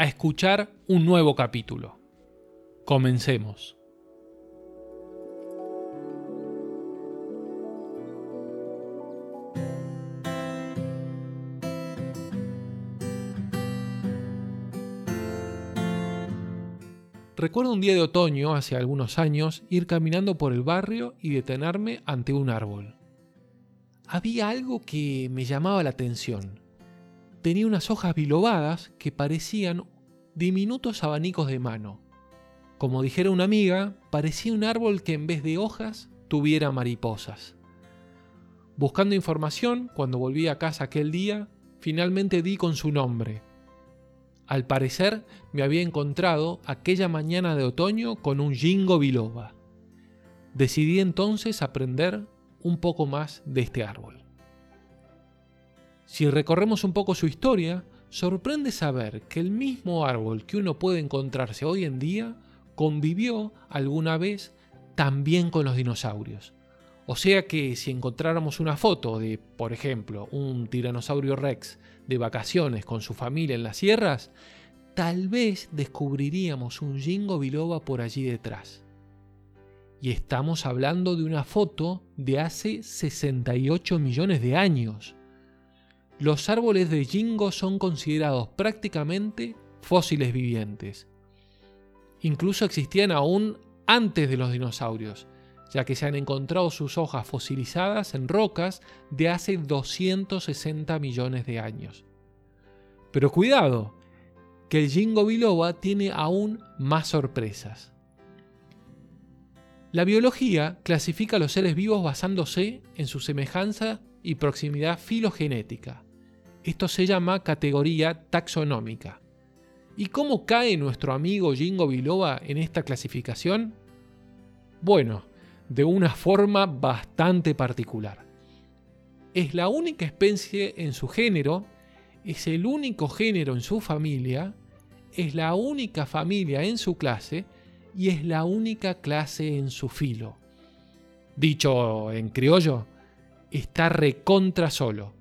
a escuchar un nuevo capítulo. Comencemos. Recuerdo un día de otoño, hace algunos años, ir caminando por el barrio y detenerme ante un árbol. Había algo que me llamaba la atención tenía unas hojas bilobadas que parecían diminutos abanicos de mano. Como dijera una amiga, parecía un árbol que en vez de hojas tuviera mariposas. Buscando información, cuando volví a casa aquel día, finalmente di con su nombre. Al parecer me había encontrado aquella mañana de otoño con un jingo biloba. Decidí entonces aprender un poco más de este árbol. Si recorremos un poco su historia, sorprende saber que el mismo árbol que uno puede encontrarse hoy en día convivió alguna vez también con los dinosaurios. O sea que si encontráramos una foto de, por ejemplo, un tiranosaurio rex de vacaciones con su familia en las sierras, tal vez descubriríamos un jingo biloba por allí detrás. Y estamos hablando de una foto de hace 68 millones de años los árboles de Jingo son considerados prácticamente fósiles vivientes. Incluso existían aún antes de los dinosaurios, ya que se han encontrado sus hojas fosilizadas en rocas de hace 260 millones de años. Pero cuidado, que el Jingo biloba tiene aún más sorpresas. La biología clasifica a los seres vivos basándose en su semejanza y proximidad filogenética. Esto se llama categoría taxonómica. ¿Y cómo cae nuestro amigo Jingo Biloba en esta clasificación? Bueno, de una forma bastante particular. Es la única especie en su género, es el único género en su familia, es la única familia en su clase y es la única clase en su filo. Dicho en criollo, está recontra solo.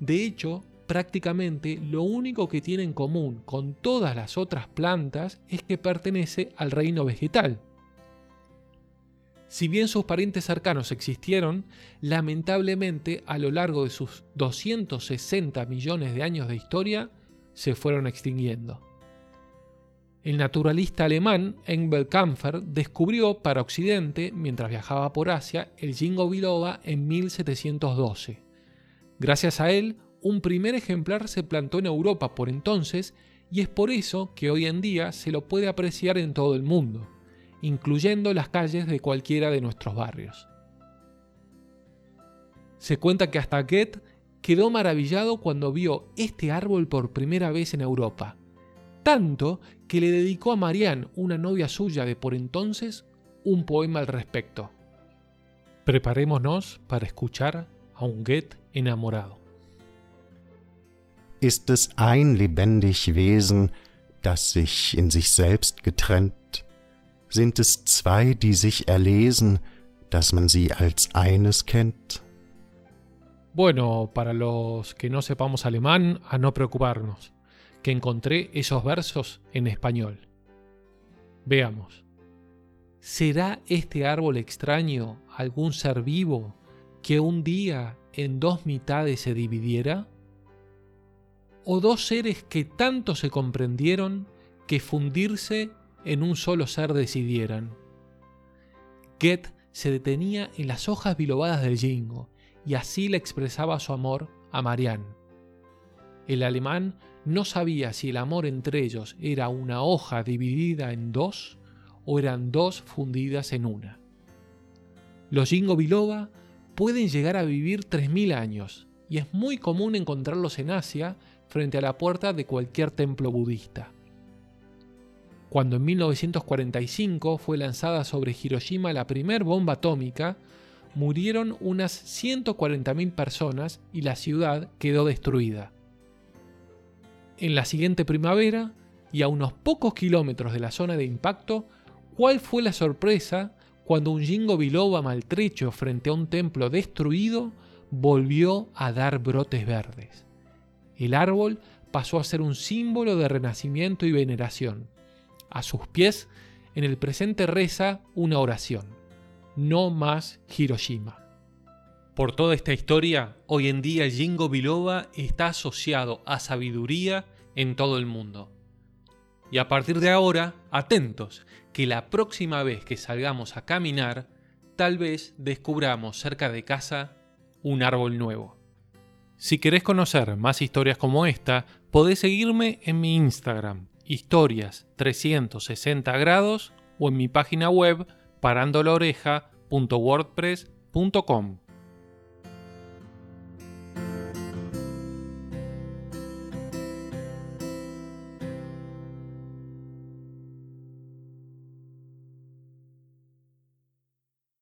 De hecho, prácticamente lo único que tiene en común con todas las otras plantas es que pertenece al reino vegetal. Si bien sus parientes cercanos existieron, lamentablemente a lo largo de sus 260 millones de años de historia se fueron extinguiendo. El naturalista alemán Engel Kampfer descubrió para Occidente, mientras viajaba por Asia, el Jingo biloba en 1712. Gracias a él, un primer ejemplar se plantó en Europa por entonces y es por eso que hoy en día se lo puede apreciar en todo el mundo, incluyendo las calles de cualquiera de nuestros barrios. Se cuenta que hasta Goethe quedó maravillado cuando vio este árbol por primera vez en Europa, tanto que le dedicó a Marianne, una novia suya de por entonces, un poema al respecto. Preparémonos para escuchar a un Goethe enamorado. Ist es ein lebendig Wesen, das sich in sich selbst getrennt? Sind es zwei, die sich erlesen, dass man sie als eines kennt? Bueno, para los que no sepamos alemán, a no preocuparnos, que encontré esos versos en español. Veamos. ¿Será este árbol extraño algún ser vivo que un día en dos mitades se dividiera? O dos seres que tanto se comprendieron que fundirse en un solo ser decidieran. Goethe se detenía en las hojas bilobadas del jingo y así le expresaba su amor a Marianne. El alemán no sabía si el amor entre ellos era una hoja dividida en dos o eran dos fundidas en una. Los jingo biloba pueden llegar a vivir 3.000 años y es muy común encontrarlos en Asia frente a la puerta de cualquier templo budista. cuando en 1945 fue lanzada sobre Hiroshima la primera bomba atómica, murieron unas 140.000 personas y la ciudad quedó destruida. En la siguiente primavera, y a unos pocos kilómetros de la zona de impacto, ¿cuál fue la sorpresa cuando un jingo biloba maltrecho frente a un templo destruido volvió a dar brotes verdes? El árbol pasó a ser un símbolo de renacimiento y veneración. A sus pies, en el presente reza una oración. No más Hiroshima. Por toda esta historia, hoy en día el Jingo Biloba está asociado a sabiduría en todo el mundo. Y a partir de ahora, atentos, que la próxima vez que salgamos a caminar, tal vez descubramos cerca de casa un árbol nuevo. Si querés conocer más historias como esta, podés seguirme en mi Instagram, historias 360 grados, o en mi página web parandolaoreja.wordpress.com.